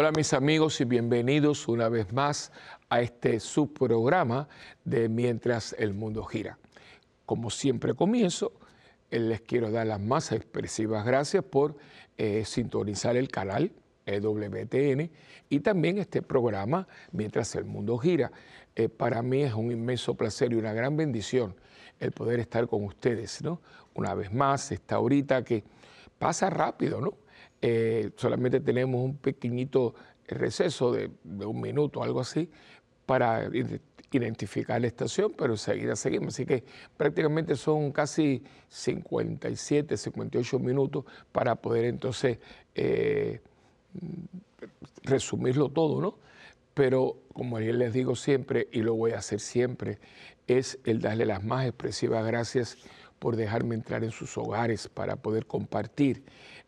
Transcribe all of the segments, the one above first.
Hola mis amigos y bienvenidos una vez más a este subprograma de Mientras el Mundo Gira. Como siempre comienzo, eh, les quiero dar las más expresivas gracias por eh, sintonizar el canal EWTN y también este programa Mientras el Mundo Gira. Eh, para mí es un inmenso placer y una gran bendición el poder estar con ustedes, ¿no? Una vez más, esta ahorita que pasa rápido, ¿no? Eh, solamente tenemos un pequeñito receso de, un minuto, algo así, para identificar la estación, pero enseguida seguimos. Así que prácticamente son casi 57, 58 minutos para poder entonces eh, resumirlo todo, ¿no? Pero como yo les digo siempre, y lo voy a hacer siempre, es el darle las más expresivas gracias por dejarme entrar en sus hogares para poder compartir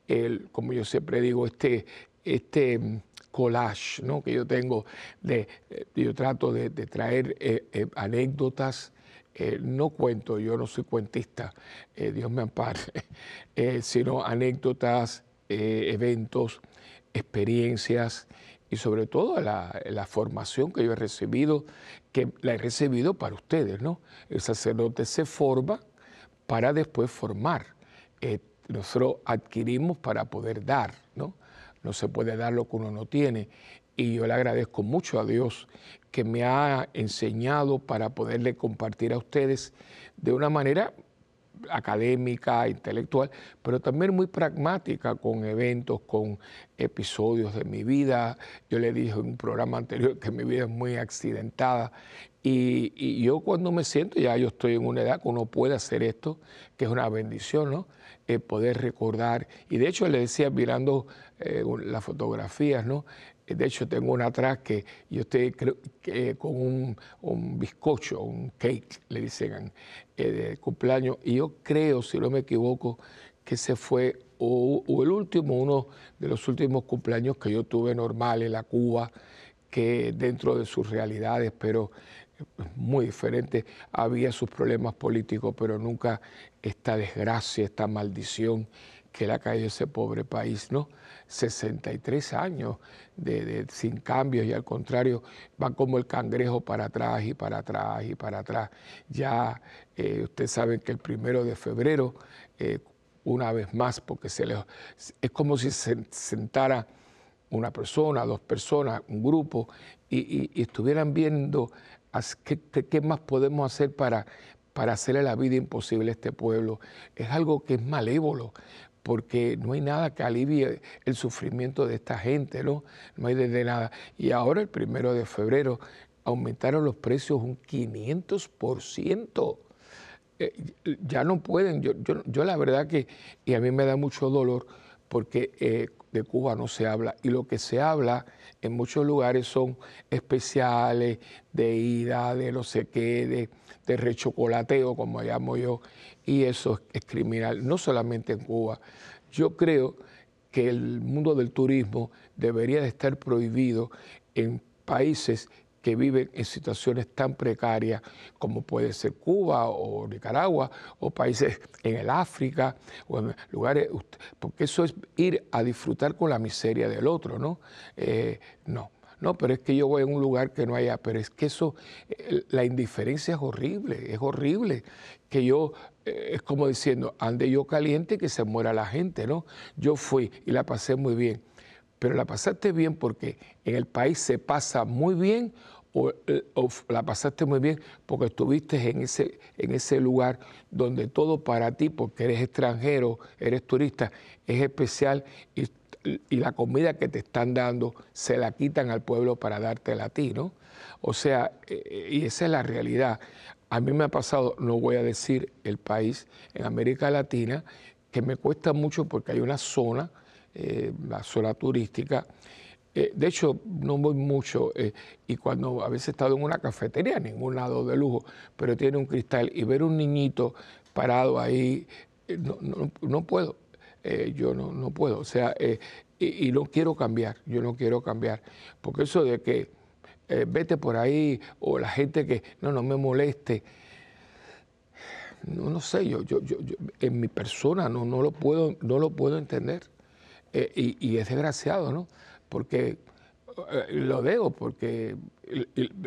el, como yo siempre digo, este, este mm, collage ¿no? que yo tengo, de, eh, yo trato de, traer eh, eh, anécdotas, no cuento, yo no soy cuentista, Dios me ampare, sino anécdotas, eventos, experiencias y sobre todo la, la, formación que yo he recibido, que la he recibido para ustedes, ¿no? El sacerdote se forma para después formar nosotros adquirimos para poder dar, ¿no? No se puede dar lo que uno no tiene. Y yo le agradezco mucho a Dios que me ha enseñado para poderle compartir a ustedes de una manera académica, intelectual, pero también muy pragmática con eventos, con episodios de mi vida. Yo le dije en un programa anterior que mi vida es muy accidentada y, y, yo cuando me siento, ya yo estoy en una edad que uno puede hacer esto, que es una bendición, ¿no? Eh, poder recordar. Y de hecho le decía mirando eh, las fotografías, ¿no? Eh, de hecho tengo una atrás que yo estoy con un, un, bizcocho, un cake, le dicen, de cumpleaños. Y yo creo, si no me equivoco, que se fue o, o, el último, uno de los últimos cumpleaños que yo tuve normal en la Cuba, que dentro de sus realidades, pero muy diferente. Había sus problemas políticos, pero nunca esta desgracia, esta maldición que le ha caído ese pobre país, ¿no? 63 años de, sin cambios y al contrario van como el cangrejo para atrás y para atrás y para atrás. Ya eh, ustedes saben que el primero de febrero, eh, una vez más, porque se es como si se sentara una persona, dos personas, un grupo, y estuvieran viendo ¿Qué, más podemos hacer para, para hacerle la vida imposible a este pueblo? Es algo que es malévolo, porque no hay nada que alivie el sufrimiento de esta gente, ¿no? No hay desde nada. Y ahora, el primero de febrero, aumentaron los precios un 500%. Eh, ya no pueden, yo, yo, la verdad que, y a mí me da mucho dolor, porque eh, de Cuba no se habla, y lo que se habla en muchos lugares son especiales de ida, de no sé qué, de, de rechocolateo, como llamo yo, y eso es, criminal, no solamente en Cuba. Yo creo que el mundo del turismo debería de estar prohibido en países que viven en situaciones tan precarias como puede ser Cuba o Nicaragua o países en el África o en lugares, porque eso es ir a disfrutar con la miseria del otro, ¿no? Eh, no. No, pero es que yo voy a un lugar que no haya, pero es que eso, eh, la indiferencia es horrible, es horrible. Que yo, eh, es como diciendo, ande yo caliente que se muera la gente, ¿no? Yo fui y la pasé muy bien pero la pasaste bien porque en el país se pasa muy bien eh, o, la pasaste muy bien porque estuviste en ese, en ese lugar donde todo para ti, porque eres extranjero, eres turista, es especial y, la comida que te están dando se la quitan al pueblo para dártela a ti, ¿no? O sea, eh, y esa es la realidad. A mí me ha pasado, no voy a decir el país, en América Latina, que me cuesta mucho porque hay una zona eh, la zona turística. Eh, de hecho, no voy mucho eh, y cuando a veces he estado en una cafetería, ningún lado de lujo, pero tiene un cristal y ver un niñito parado ahí, no, puedo, yo no, no, puedo, o sea, y, y, no quiero cambiar, yo no quiero cambiar, porque eso de que vete por ahí o la gente que no, no me moleste, no, no sé, yo, yo, yo, en mi persona no, no, lo puedo, no lo puedo entender. Eh, y, es desgraciado, ¿no? Porque eh, lo dejo porque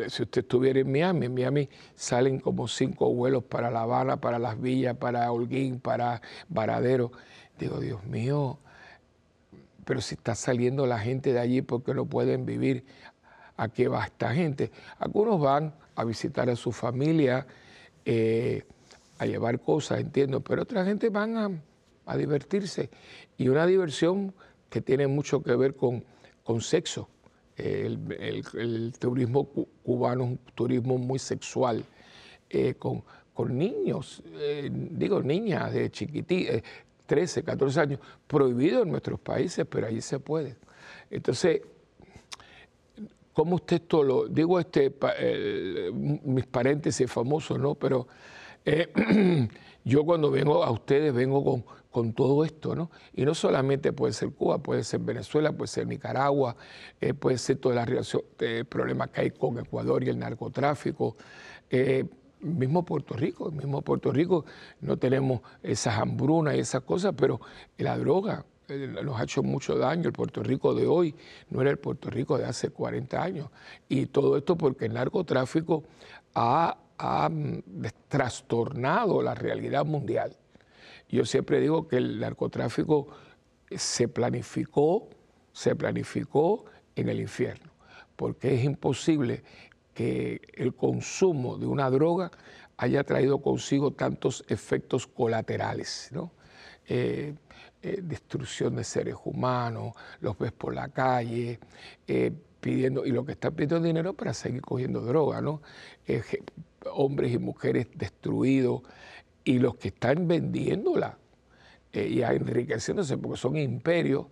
si usted estuviera en Miami, en Miami salen como cinco vuelos para La Habana, para Las Villas, para Holguín, para Varadero. Digo, Dios mío, pero si está saliendo la gente de allí porque no pueden vivir, ¿a qué va esta gente? Algunos van a visitar a su familia, eh, a llevar cosas, entiendo, pero otra gente van a, a divertirse. Y una diversión que tiene mucho que ver con, con sexo el, turismo cubano es un turismo muy sexual, eh, con, con, niños, eh, digo niñas de chiquititas, 13, 14 años, prohibido en nuestros países, pero allí se puede. Entonces, ¿cómo usted esto lo, digo este, mis paréntesis famosos, ¿no? Pero eh, yo cuando vengo a ustedes vengo con, con todo esto, ¿no? Y no solamente puede ser Cuba, puede ser Venezuela, puede ser Nicaragua, eh, puede ser la relación, eh, problemas que hay con Ecuador y el narcotráfico. Eh, mismo Puerto Rico, mismo Puerto Rico no tenemos esas hambrunas y esas cosas, pero la droga nos ha hecho mucho daño. El Puerto Rico de hoy no era el Puerto Rico de hace 40 años. Y todo esto porque el narcotráfico ha, ha mm, trastornado la realidad mundial. Yo siempre digo que el narcotráfico se planificó, se planificó en el infierno, porque es imposible que el consumo de una droga haya traído consigo tantos efectos colaterales, ¿no? Eh, eh, destrucción de seres humanos, los ves por la calle, eh, pidiendo, y lo que están pidiendo dinero para seguir cogiendo droga, ¿no? hombres y mujeres destruidos, y los que están vendiéndola eh, y enriqueciéndose porque son imperios,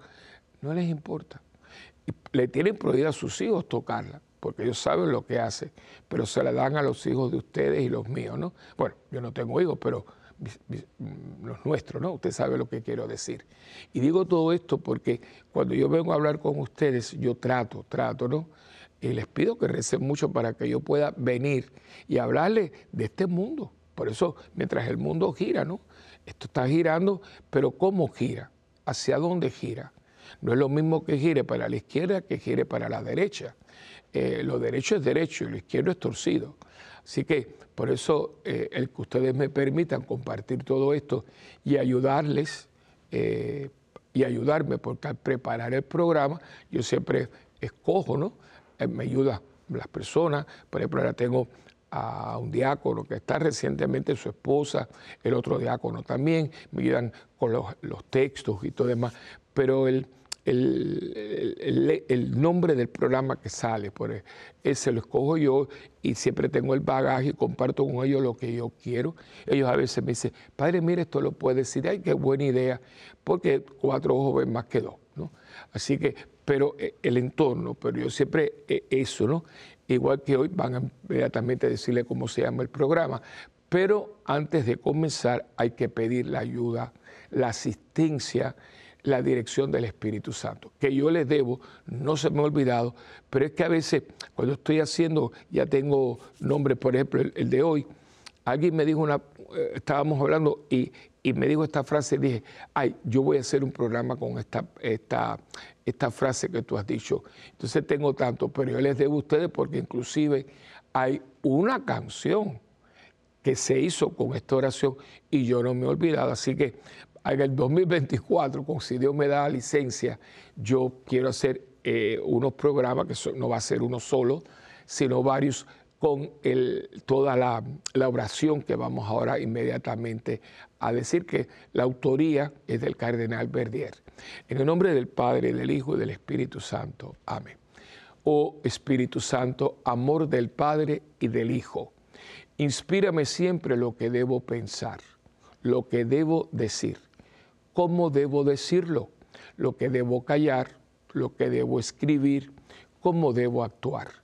no les importa. le tienen prohibido a sus hijos tocarla, porque ellos saben lo que hace, pero se la dan a los hijos de ustedes y los míos, ¿no? Bueno, yo no tengo hijos, pero mm, los nuestros, ¿no? Usted sabe lo que quiero decir. Y digo todo esto porque cuando yo vengo a hablar con ustedes, yo trato, trato, ¿no? Y les pido que recen mucho para que yo pueda venir y hablarles de este mundo por eso, mientras el mundo gira, ¿no? Esto está girando, pero ¿cómo gira? ¿Hacia dónde gira? No es lo mismo que gire para la izquierda que gire para la derecha. Eh, lo derecho es derecho y lo izquierdo es torcido. Así que por eso eh, el que ustedes me permitan compartir todo esto y ayudarles eh, y ayudarme, porque al preparar el programa yo siempre escojo, ¿no? me ayuda las personas, por ejemplo, ahora tengo a un diácono que está recientemente su esposa, el otro diácono también, me con los, textos y todo demás, pero el, el, nombre del programa que sale, por ese lo escojo yo y siempre tengo el bagaje y comparto con ellos lo que yo quiero. Ellos a veces me dicen, padre, mire, esto lo puede decir, ay, qué buena idea, porque cuatro ojos ven más que dos, ¿no? Así que, pero eh, el entorno, pero yo siempre eh, eso, ¿no? Igual que hoy van a inmediatamente decirle cómo se llama el programa. Pero antes de comenzar hay que pedir la ayuda, la asistencia, la dirección del Espíritu Santo, que yo les debo, no se me ha olvidado, pero es que a veces cuando estoy haciendo, ya tengo nombre, por ejemplo, el, de hoy, alguien me dijo una, eh, estábamos hablando y, y me dijo esta frase, dije, ay, yo voy a hacer un programa con esta, esta, esta frase que tú has dicho. Entonces tengo tanto, pero yo les debo a ustedes porque inclusive hay una canción que se hizo con esta oración y yo no me he olvidado. Así que en el 2024, si Dios me da licencia, yo quiero hacer eh, unos programas, que no va a ser uno solo, sino varios con toda la, oración que vamos ahora inmediatamente a decir que la autoría es del cardenal Verdier. En el nombre del Padre, del Hijo y del Espíritu Santo. Amén. Oh Espíritu Santo, amor del Padre y del Hijo, inspírame siempre lo que debo pensar, lo que debo decir, cómo debo decirlo, lo que debo callar, lo que debo escribir, cómo debo actuar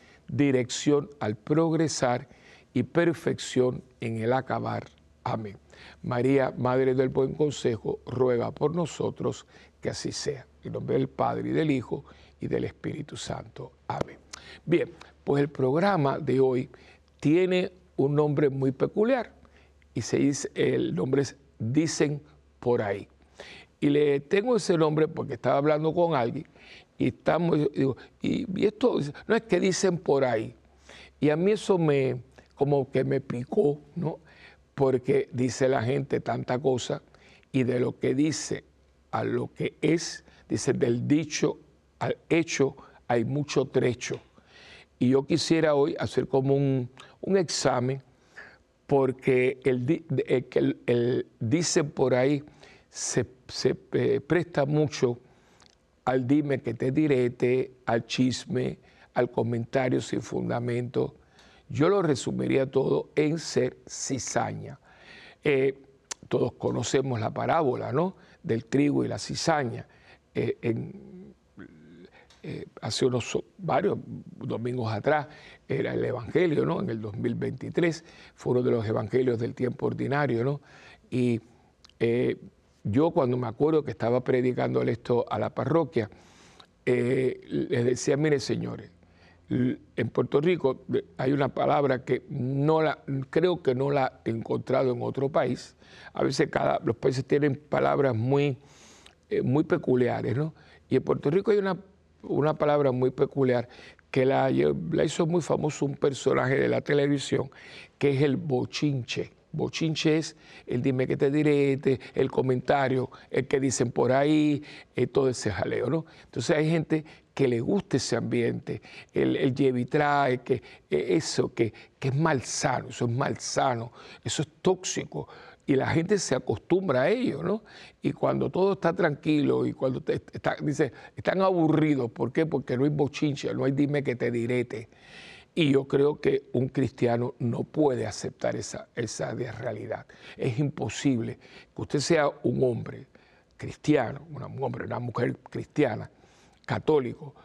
dirección al progresar y perfección en el acabar. Amén. María, Madre del Buen Consejo, ruega por nosotros que así sea. En nombre del Padre y del Hijo y del Espíritu Santo. Amén. Bien, pues el programa de hoy tiene un nombre muy peculiar y se dice, el nombre es Dicen por ahí. Y le tengo ese nombre porque estaba hablando con alguien y estamos, y, esto no es que dicen por ahí. Y a mí eso me, como que me picó, ¿no? Porque dice la gente tanta cosa y de lo que dice a lo que es, dice, del dicho al hecho hay mucho trecho. Y yo quisiera hoy hacer como un, examen, porque el, el, el, dice por ahí se, eh, presta mucho al dime que te direte, al chisme, al comentario sin fundamento. Yo lo resumiría todo en ser cizaña. Eh, todos conocemos la parábola ¿no? del trigo y la cizaña. Eh, eh, hace unos varios domingos atrás era el Evangelio, ¿no? En el 2023 fue uno de los evangelios del tiempo ordinario, ¿no? Y eh, yo cuando me acuerdo que estaba predicando esto a la parroquia, eh, les decía, mire señores, en Puerto Rico hay una palabra que no la, creo que no la he encontrado en otro país. A veces cada, los países tienen palabras muy, muy peculiares, ¿no? Y en Puerto Rico hay una una palabra muy peculiar que la, hizo muy famoso un personaje de la televisión, que es el bochinche. Bochinche es el dime que te diré, el comentario, el que dicen por ahí, eh, todo ese jaleo, ¿no? Entonces hay gente que le gusta ese ambiente, el, el trae, que e, eso, que, que es malsano, eso es malsano, eso es tóxico y la gente se acostumbra a ello, ¿no? Y cuando todo está tranquilo y cuando está, dice, están aburridos, ¿por qué? Porque no hay bochincha, no hay dime que te direte. Y yo creo que un cristiano no puede aceptar esa, esa realidad. Es imposible que usted sea un hombre cristiano, un hombre, una mujer cristiana, católico,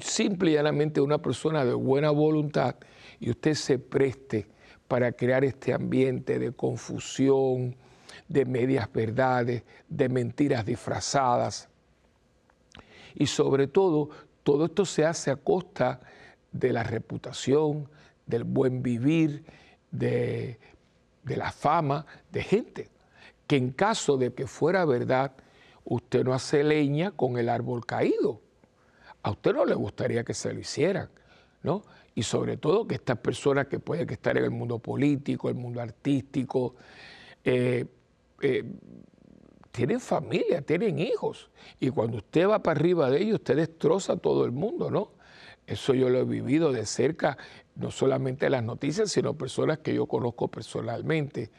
simple y llanamente una persona de buena voluntad y usted se preste para crear este ambiente de confusión, de medias verdades, de mentiras disfrazadas. Y sobre todo, todo esto se hace a costa de la reputación, del buen vivir, de, la fama de gente, que en caso de que fuera verdad, usted no hace leña con el árbol caído. A usted no le gustaría que se lo hicieran, ¿no? y sobre todo que estas personas que pueden estar en el mundo político, el mundo artístico, eh, eh, tienen familia, tienen hijos. Y cuando usted va para arriba de ellos, usted destroza a todo el mundo, ¿no? Eso yo lo he vivido de cerca, no solamente en las noticias, sino personas que yo conozco personalmente.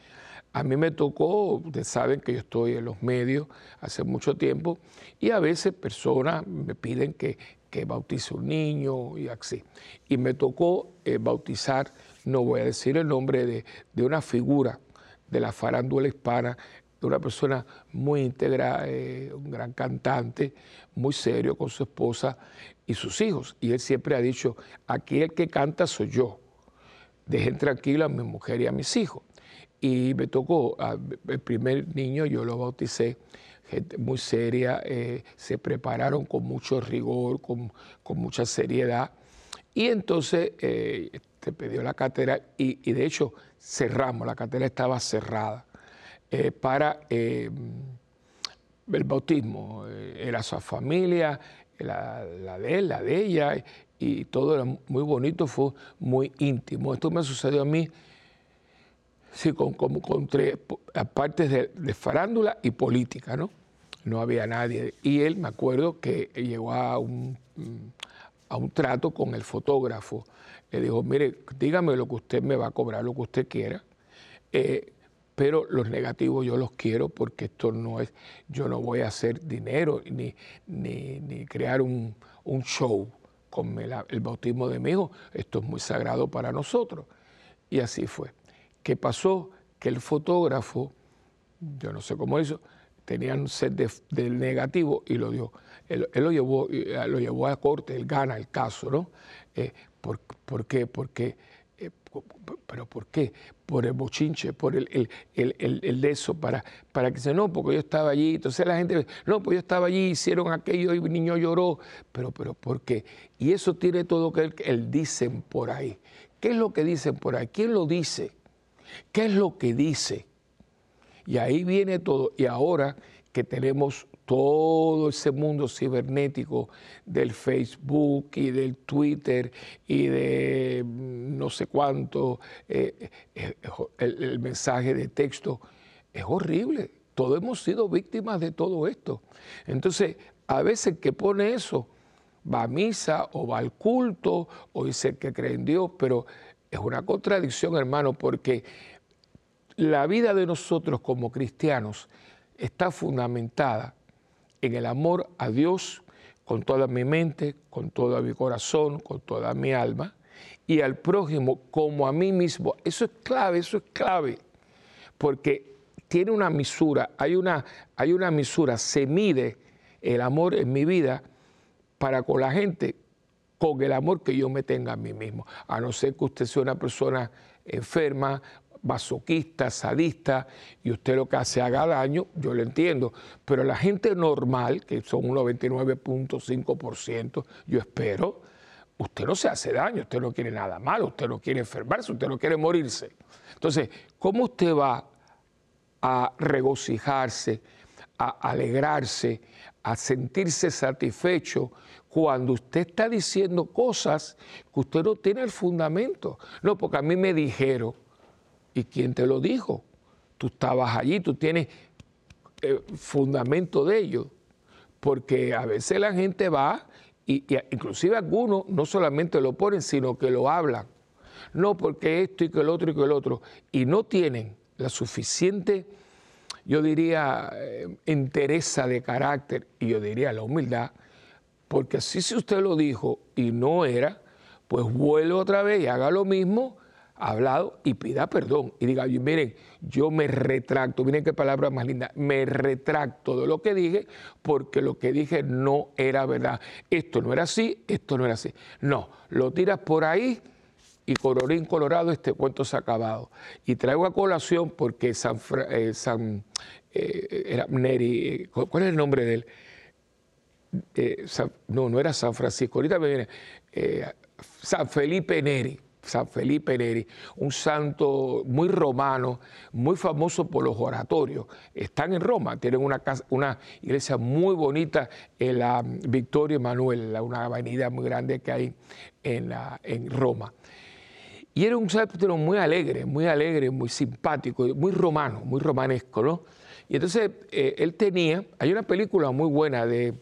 A mí me tocó, ustedes saben que yo estoy en los medios hace mucho tiempo, y a veces personas me piden que, que bautice un niño y así. Y me tocó eh, bautizar, no voy a decir el nombre, de, una figura de la farándula hispana, de una persona muy íntegra, eh, un gran cantante, muy serio con su esposa y sus hijos. Y él siempre ha dicho, aquí el que canta soy yo. Dejen tranquilo a mi mujer y a mis hijos. Y me tocó, el primer niño yo lo bauticé gente muy seria, eh, se prepararon con mucho rigor, con, mucha seriedad. Y entonces eh, te pidió la cátedra y, de hecho cerramos, la cátedra estaba cerrada eh, para el bautismo. Era su familia, la, de él, la de ella, y todo era muy bonito, fue muy íntimo. Esto me sucedió a mí sí, con, con, con tres partes de, farándula y política, ¿no? No había nadie. Y él, me acuerdo que llegó a un, a un trato con el fotógrafo. Le dijo, mire, dígame lo que usted me va a cobrar, lo que usted quiera. Eh, pero los negativos yo los quiero porque esto no es, yo no voy a hacer dinero ni, ni, crear un, un, show con el, bautismo de mi hijo. Esto es muy sagrado para nosotros. Y así fue. ¿Qué pasó? Que el fotógrafo, yo no sé cómo hizo, tenía un set del negativo y lo dio. Él, lo, llevó, lo llevó a corte, él gana el caso, ¿no? Eh, ¿Por, qué? Porque, eh, ¿Pero por qué? Por el bochinche, por el, el, el, de eso, para, para que se no, porque yo estaba allí. Entonces la gente, no, pues yo estaba allí, hicieron aquello y el niño lloró. Pero, pero, ¿por qué? Y eso tiene todo que el, el dicen por ahí. ¿Qué es lo que dicen por ahí? ¿Quién lo dice? ¿Qué es lo que dice? Y ahí viene todo. Y ahora que tenemos todo ese mundo cibernético del Facebook y del Twitter y de mm, no sé cuánto, eh, eh, el, mensaje de texto, es horrible. Todos hemos sido víctimas de todo esto. Entonces, a veces que pone eso, va a misa o va al culto o dice que cree en Dios, pero es una contradicción, hermano, porque la vida de nosotros como cristianos está fundamentada en el amor a Dios con toda mi mente, con todo mi corazón, con toda mi alma, y al prójimo como a mí mismo. Eso es clave, eso es clave, porque tiene una misura, hay una, hay una misura, se mide el amor en mi vida para con la gente con el amor que yo me tenga a mí mismo, a no ser que usted sea una persona enferma masoquista, sadista, y usted lo que hace haga daño, yo lo entiendo. Pero la gente normal, que son un 99.5%, yo espero, usted no se hace daño, usted no quiere nada malo, usted no quiere enfermarse, usted no quiere morirse. Entonces, ¿cómo usted va a regocijarse, a alegrarse, a sentirse satisfecho cuando usted está diciendo cosas que usted no tiene el fundamento? No, porque a mí me dijeron, ¿Y quién te lo dijo? Tú estabas allí, tú tienes eh, fundamento de ello. Porque a veces la gente va, y, inclusive algunos no solamente lo ponen, sino que lo hablan. No, porque esto y que el otro y que el otro. Y no tienen la suficiente, yo diría, eh, entereza de carácter, y yo diría la humildad, porque así si usted lo dijo y no era, pues vuelve otra vez y haga lo mismo hablado y pida perdón y diga, miren, yo me retracto, miren qué palabra más linda, me retracto de lo que dije porque lo que dije no era verdad. Esto no era así, esto no era así. No, lo tiras por ahí y colorín colorado este cuento se ha acabado. Y traigo a colación porque San, eh, eh, era Neri, eh, ¿cuál es el nombre de él? no, no era San Francisco, ahorita me viene San Felipe Neri San Felipe Neri, un santo muy romano, muy famoso por los oratorios. Están en Roma, tienen una, una iglesia muy bonita en la Victoria Emanuel, una avenida muy grande que hay en, en Roma. Y era un santo muy alegre, muy alegre, muy simpático, muy romano, muy romanesco, ¿no? Y entonces eh, él tenía, hay una película muy buena de,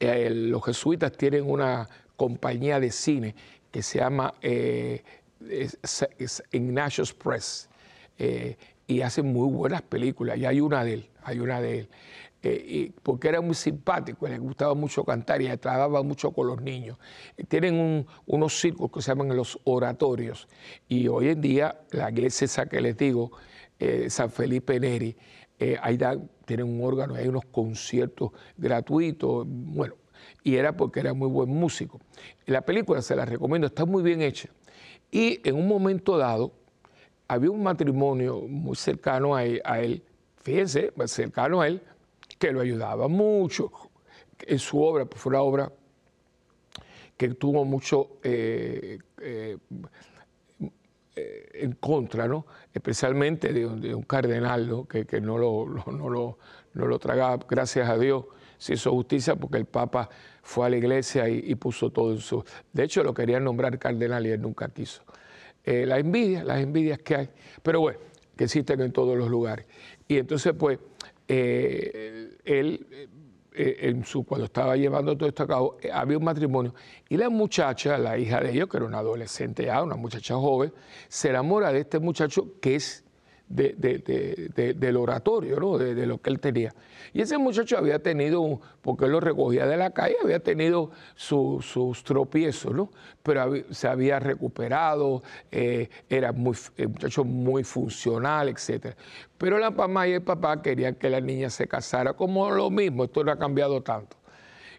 eh, los jesuitas tienen una compañía de cine que se llama eh, Press eh, y hace muy buenas películas y hay una de él, hay una de él. Eh, porque era muy simpático, le gustaba mucho cantar y trabajaba mucho con los niños. tienen unos circos que se llaman los oratorios y hoy en día la iglesia esa que les digo, San Felipe Neri, ahí tienen un órgano, hay unos conciertos gratuitos, bueno, y era porque era muy buen músico. La película se la recomiendo, está muy bien hecha. Y en un momento dado, había un matrimonio muy cercano a él, fíjense, cercano a él, que lo ayudaba mucho en su obra, pues fue una obra que tuvo mucho eh, eh, en contra, ¿no? especialmente de, un cardenal que, no, lo, no, lo, no lo tragaba, gracias a Dios se hizo justicia porque el Papa fue a la iglesia y, puso todo en su... De hecho, lo querían nombrar cardenal y él nunca quiso. Eh, la envidia, las envidias que hay, pero bueno, que existen en todos los lugares. Y entonces, pues, eh, él, eh, en su, cuando estaba llevando todo esto a cabo, había un matrimonio y la muchacha, la hija de ellos, que era una adolescente ya, una muchacha joven, se enamora de este muchacho que es del oratorio, ¿no? de, lo que él tenía. Y ese muchacho había tenido, porque él lo recogía de la calle, había tenido sus tropiezos, ¿no? pero se había recuperado, eh, era muy, un muchacho muy funcional, etc. Pero la mamá y el papá querían que la niña se casara, como lo mismo, esto no ha cambiado tanto.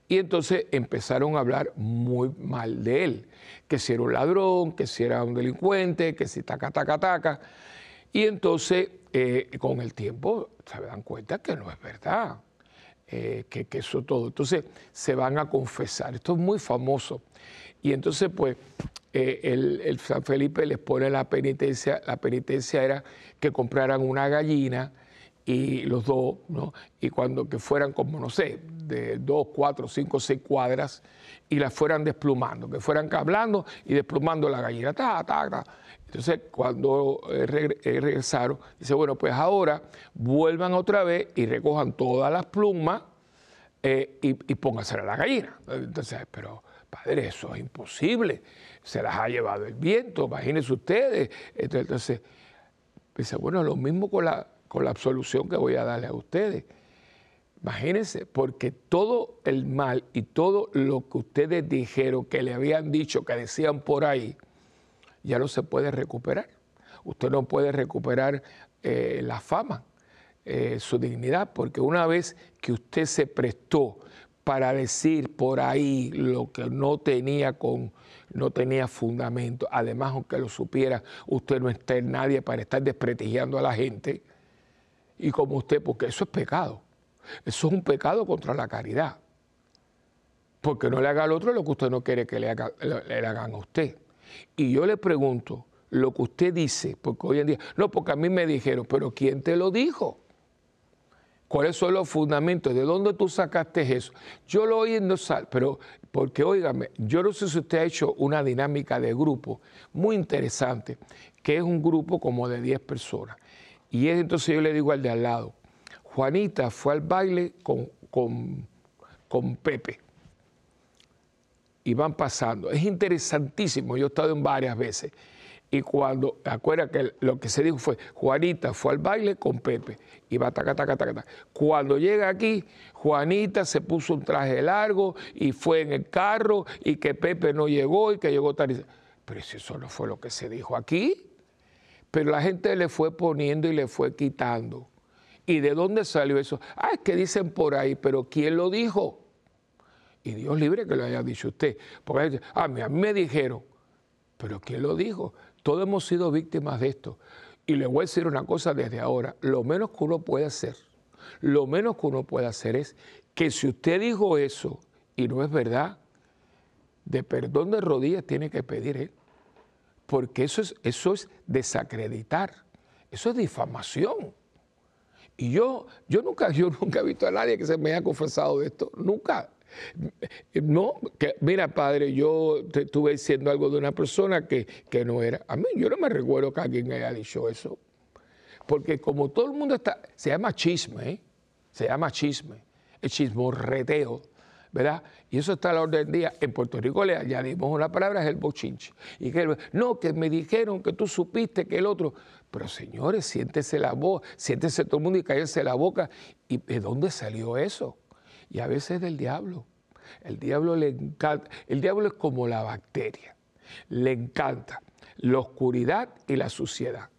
Y entonces empezaron a hablar muy mal de él, que si era un ladrón, que si era un delincuente, que si taca, taca, taca. Y entonces, eh, con el tiempo, se dan cuenta que no es verdad, eh, que, que, eso todo. Entonces, se van a confesar. Esto es muy famoso. Y entonces, pues, eh, el, San Felipe les pone la penitencia. La penitencia era que compraran una gallina y los dos, ¿no? Y cuando que fueran como, no sé, de dos, cuatro, cinco, seis cuadras y las fueran desplumando, que fueran hablando y desplumando la gallina. Ta, ta, ta. Entonces, cuando eh, eh, regresaron, dice, bueno, pues ahora vuelvan otra vez y recojan todas las plumas eh, y, y pónganse a la gallina. Entonces, pero padre, eso es imposible. Se las ha llevado el viento, imagínense ustedes. Entonces, dice, bueno, lo mismo con la, con la absolución que voy a darle a ustedes. Imagínense, porque todo el mal y todo lo que ustedes dijeron, que le habían dicho, que decían por ahí, ya no se puede recuperar. Usted no puede recuperar eh, la fama, eh, su dignidad, porque una vez que usted se prestó para decir por ahí lo que no tenía con no tenía fundamento, además aunque lo supiera, usted no está en nadie para estar desprestigiando a la gente, y como usted, porque eso es pecado. Eso es un pecado contra la caridad. Porque no le haga al otro lo que usted no quiere que le, le, hagan a usted. Y yo le pregunto, lo que usted dice, porque hoy en día, no, porque a mí me dijeron, pero ¿quién te lo dijo? ¿Cuáles son los fundamentos? ¿De dónde tú sacaste eso? Yo lo oí en dos pero porque óigame, yo no sé si usted ha hecho una dinámica de grupo muy interesante, que es un grupo como de 10 personas. Y es entonces yo le digo al de al lado, Juanita fue al baile con, con, Pepe. Y van pasando. Es interesantísimo, yo he estado en varias veces. Y cuando, acuerda que lo que se dijo fue, Juanita fue al baile con Pepe. Y va taca, taca, taca, taca. Cuando llega aquí, Juanita se puso un traje largo y fue en el carro y que Pepe no llegó y que llegó tarde. Pero eso no fue lo que se dijo aquí. Pero la gente le fue poniendo y le fue quitando. ¿Y de dónde salió eso? Ah, es que dicen por ahí, pero ¿quién lo dijo? Y Dios libre que lo haya dicho usted. Porque ah, a mí, me dijeron, pero ¿quién lo dijo? Todos hemos sido víctimas de esto. Y le voy a decir una cosa desde ahora, lo menos que uno puede hacer, lo menos que uno puede hacer es que si usted dijo eso y no es verdad, de perdón de rodillas tiene que pedir él. Porque eso es, eso es desacreditar, eso es difamación. Y yo, yo, nunca, yo nunca he visto a nadie que se me haya confesado de esto, nunca. No, mira, padre, yo te estuve diciendo algo de una persona que, que, no era. A mí, yo no me recuerdo que alguien haya dicho eso. Porque como todo el mundo está, se llama chisme, ¿eh? se llama chisme, el chismorreteo. ¿Verdad? Y eso está a la orden del día. En Puerto Rico le añadimos una palabra, es el bochinche. Y que, no, que me dijeron que tú supiste que el otro. Pero señores, siéntese la voz, siéntese todo el mundo y cállese la boca. ¿Y de dónde salió eso? Y a veces del diablo. El diablo le encanta. El diablo es como la bacteria. Le encanta la oscuridad y la suciedad.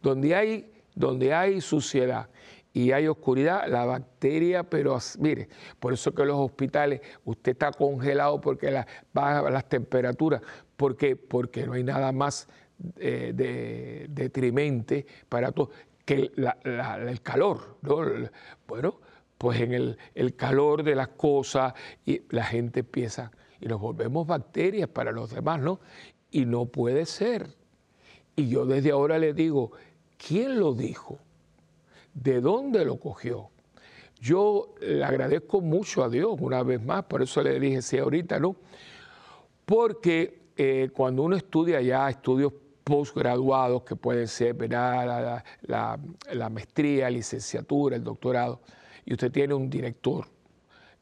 Donde hay, donde hay suciedad y hay oscuridad, la bacteria, pero mire, por eso que los hospitales usted está congelado porque la, las temperaturas, porque, porque no hay nada más eh, de, detrimente para todo que el calor. ¿no? Bueno, pues en el, el, calor de las cosas y la gente empieza y nos volvemos bacterias para los demás, ¿no? Y no puede ser. Y yo desde ahora le digo, ¿quién lo dijo? De dónde lo cogió. Yo le agradezco mucho a Dios una vez más, por eso le dije sí ahorita, ¿no? Porque eh, cuando uno estudia ya estudios postgraduados, que pueden ser la, la, la, maestría, licenciatura, el doctorado, y usted tiene un director,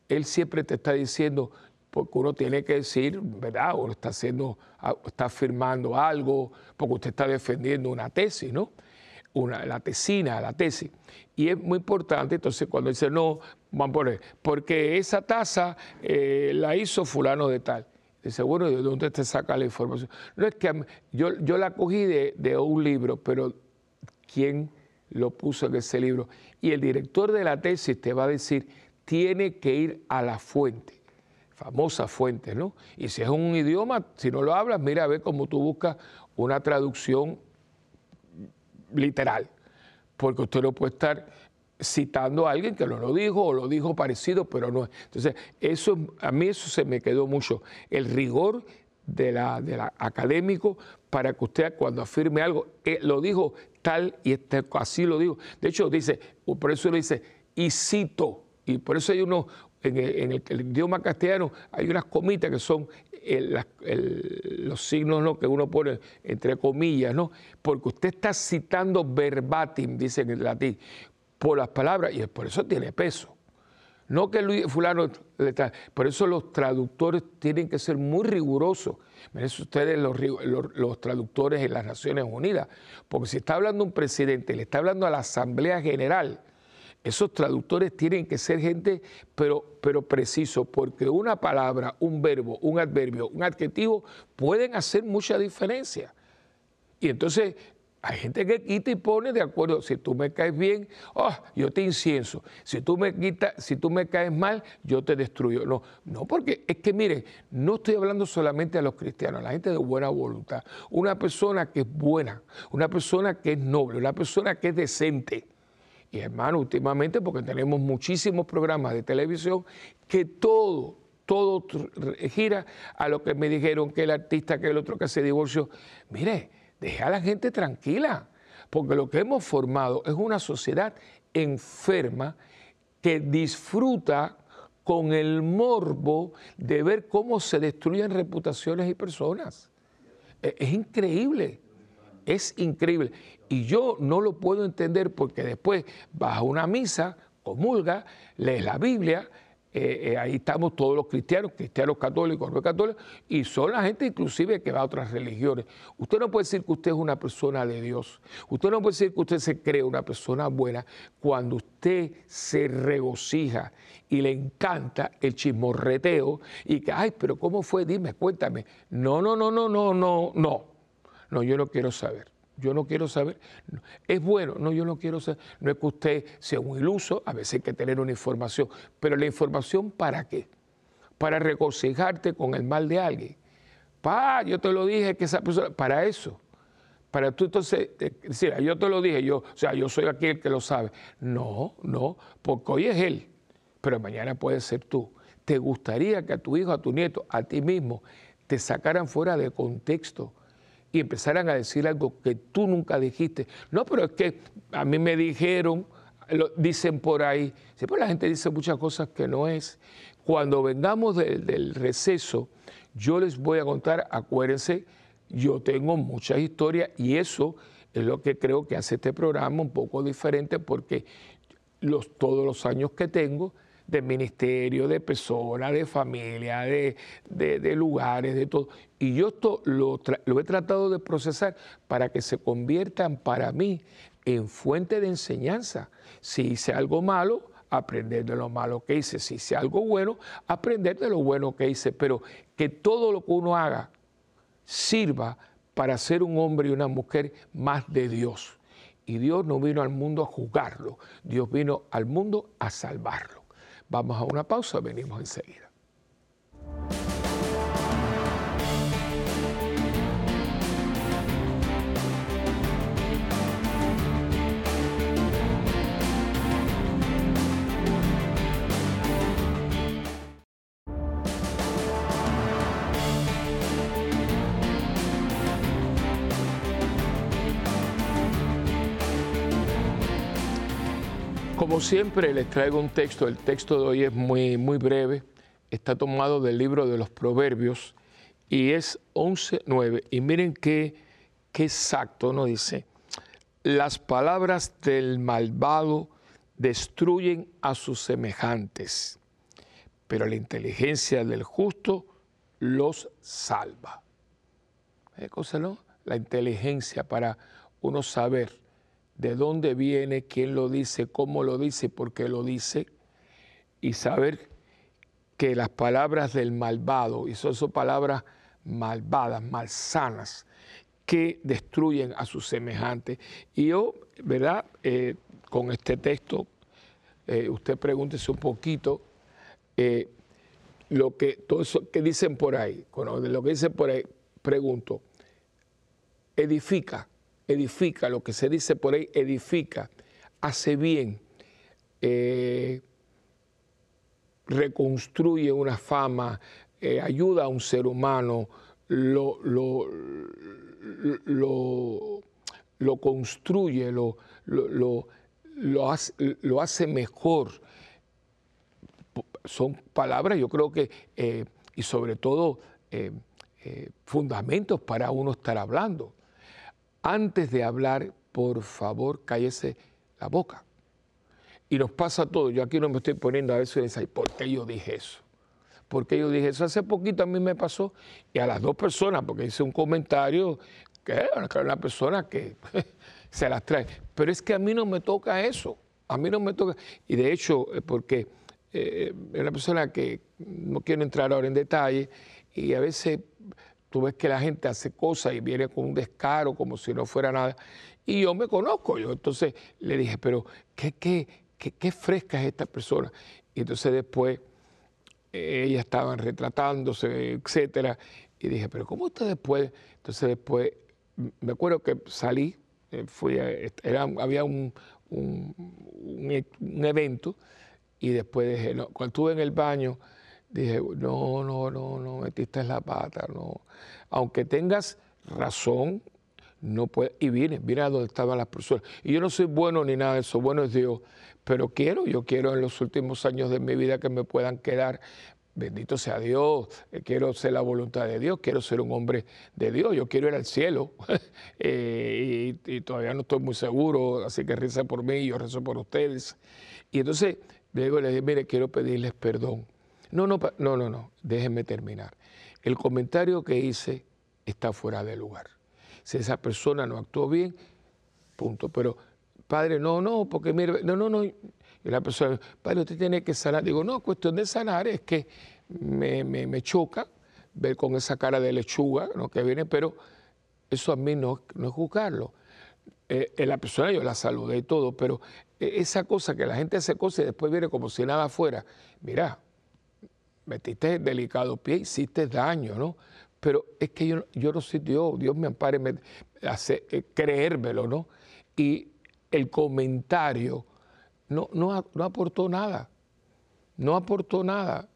él siempre te está diciendo, porque uno tiene que decir, ¿verdad? Uno está haciendo, está firmando algo, porque usted está defendiendo una tesis, ¿no? Una, la tesina, la tesis. Y es muy importante, entonces cuando dice, no, van a poner, porque esa tasa eh, la hizo fulano de tal. Dice, bueno, ¿de dónde te saca la información? No es que yo, yo la cogí de, de un libro, pero ¿quién lo puso en ese libro? Y el director de la tesis te va a decir, tiene que ir a la fuente. famosas fuentes, ¿no? Y si es un idioma, si no lo hablas, mira a cómo tú buscas una traducción literal, porque usted no puede estar citando a alguien que no lo dijo o lo dijo parecido, pero no. Entonces, eso, a mí eso se me quedó mucho. El rigor de la, de la académico para que usted cuando afirme algo, eh, lo dijo tal y este, así lo digo. De hecho, dice, por eso lo dice, y cito, y por eso hay uno, en el, idioma castellano hay unas comitas que son los signos ¿no? que uno pone entre comillas, ¿no? porque usted está citando verbatim, dice en el latín, por las palabras, y por eso tiene peso. No que Luis fulano, por eso los traductores tienen que ser muy rigurosos. Miren ustedes los, los, traductores en las Naciones Unidas, porque si está hablando un presidente, le está hablando a la Asamblea General, esos traductores tienen que ser gente, pero, pero preciso, porque una palabra, un verbo, un adverbio, un adjetivo pueden hacer mucha diferencia. Y entonces hay gente que quita y pone de acuerdo, si tú me caes bien, oh, yo te incienso. Si tú me quitas, si tú me caes mal, yo te destruyo. No, no, porque es que mire, no estoy hablando solamente a los cristianos, a la gente de buena voluntad. Una persona que es buena, una persona que es noble, una persona que es decente. Y hermano, últimamente, porque tenemos muchísimos programas de televisión, que todo, todo gira a lo que me dijeron que el artista, que el otro que se divorció. Mire, Deje a la gente tranquila, porque lo que hemos formado es una sociedad enferma que disfruta con el morbo de ver cómo se destruyen reputaciones y personas. E, es increíble, es increíble. Y yo no lo puedo entender porque después vas a una misa, comulga, lees la Biblia, eh, eh, ahí estamos todos los cristianos, cristianos católicos, no católicos, y son la gente inclusive que va a otras religiones. Usted no puede decir que usted es una persona de Dios. Usted no puede decir que usted se cree una persona buena cuando usted se regocija y le encanta el chismorreteo y que, ay, pero ¿cómo fue? Dime, cuéntame. No, no, no, no, no, no, no. No, yo no quiero saber yo no quiero saber. Es bueno, no, yo no quiero saber. No es que usted sea un iluso, a veces hay que tener una información, pero la información para qué? Para regocijarte con el mal de alguien. Pa, yo te lo dije que esa persona, para eso. Para tú entonces decir, yo te lo dije, yo, o sea, yo soy aquel que lo sabe. No, no, porque hoy es él, pero mañana puede ser tú. ¿Te gustaría que a tu hijo, a tu nieto, a ti mismo, te sacaran fuera de contexto? Y empezaran a decir algo que tú nunca dijiste. No, pero es que a mí me dijeron, dicen por ahí. Siempre pues la gente dice muchas cosas que no es. Cuando vengamos del receso, yo les voy a contar, acuérdense, yo tengo muchas historias y eso es lo que creo que hace este programa un poco diferente porque los, todos los años que tengo, de ministerio, de personas, de familia, de, de, lugares, de todo. Y yo esto lo, lo he tratado de procesar para que se conviertan para mí en fuente de enseñanza. Si hice algo malo, aprender de lo malo que hice. Si hice algo bueno, aprender de lo bueno que hice. Pero que todo lo que uno haga sirva para ser un hombre y una mujer más de Dios. Y Dios no vino al mundo a juzgarlo, Dios vino al mundo a salvarlo. Vamos a una pausa, venimos enseguida. Siempre, les traigo un texto. El texto de hoy es muy, muy breve. Está tomado del libro de los Proverbios y es 11.9. Y miren qué, qué exacto nos dice. Las palabras del malvado destruyen a sus semejantes, pero la inteligencia del justo los salva. La inteligencia para uno saber de dónde viene, quién lo dice, cómo lo dice, por qué lo dice, y saber que las palabras del malvado, y son, palabras malvadas, malsanas, que destruyen a sus semejantes. Y yo, ¿verdad? Eh, con este texto, eh, usted pregúntese un poquito, eh, lo que, todo eso que dicen por ahí, lo que dicen por ahí, pregunto, edifica, edifica, lo que se dice por ahí, edifica, hace bien, eh, reconstruye una fama, eh, ayuda a un ser humano, lo, lo, lo, construye, lo, hace, lo hace mejor. Son palabras, yo creo que, eh, y sobre todo, fundamentos para uno estar hablando. Antes de hablar, por favor, cállese la boca. Y nos pasa todo. Yo aquí no me estoy poniendo a veces, ¿por qué yo dije eso? porque yo dije, eso hace poquito a mí me pasó, y a las dos personas, porque hice un comentario que era una persona que se las trae. Pero es que a mí no me toca eso, a mí no me toca. Y de hecho, eh, porque eh, es una persona que no quiero entrar ahora en detalle, y a veces tú ves que la gente hace cosas y viene con un descaro como si no fuera nada. Y yo me conozco, yo entonces le dije, pero qué, qué, qué, qué fresca es esta persona. Y entonces después ellas estaban retratándose, etcétera. Y dije, pero ¿cómo ustedes pueden? Entonces después, me acuerdo que salí, eh, fui era, había un, un, evento y después dije, no, cuando estuve en el baño, dije, no, no, no, no, metiste la pata, no. Aunque tengas razón, no puede, y vine, vine a donde estaban las personas. Y yo no soy bueno ni nada de eso, bueno es Dios, pero quiero, yo quiero en los últimos años de mi vida que me puedan quedar. Bendito sea Dios, eh, quiero ser la voluntad de Dios, quiero ser un hombre de Dios, yo quiero ir al cielo eh, y, todavía no estoy muy seguro, así que reza por mí, yo rezo por ustedes. Y entonces luego le dije, mire, quiero pedirles perdón. No, no, no, no, no, déjenme terminar. El comentario que hice está fuera de lugar. Si esa persona no actuó bien, punto. Pero, padre, no, no, porque mire, no, no, no. Y la persona, padre, usted tiene que sanar. Digo, no, cuestión de sanar es que me, choca ver con esa cara de lechuga ¿no? que viene, pero eso a mí no, no es juzgarlo. Eh, la persona yo la saludé y todo, pero eh, esa cosa que la gente hace cosas y después viene como si nada fuera, mira, metiste delicado pie, hiciste daño, ¿no? pero es que yo, yo no soy Dios, Dios me ampare, eh, creérmelo, ¿no? Y el comentario no, no, aportó nada, no aportó nada.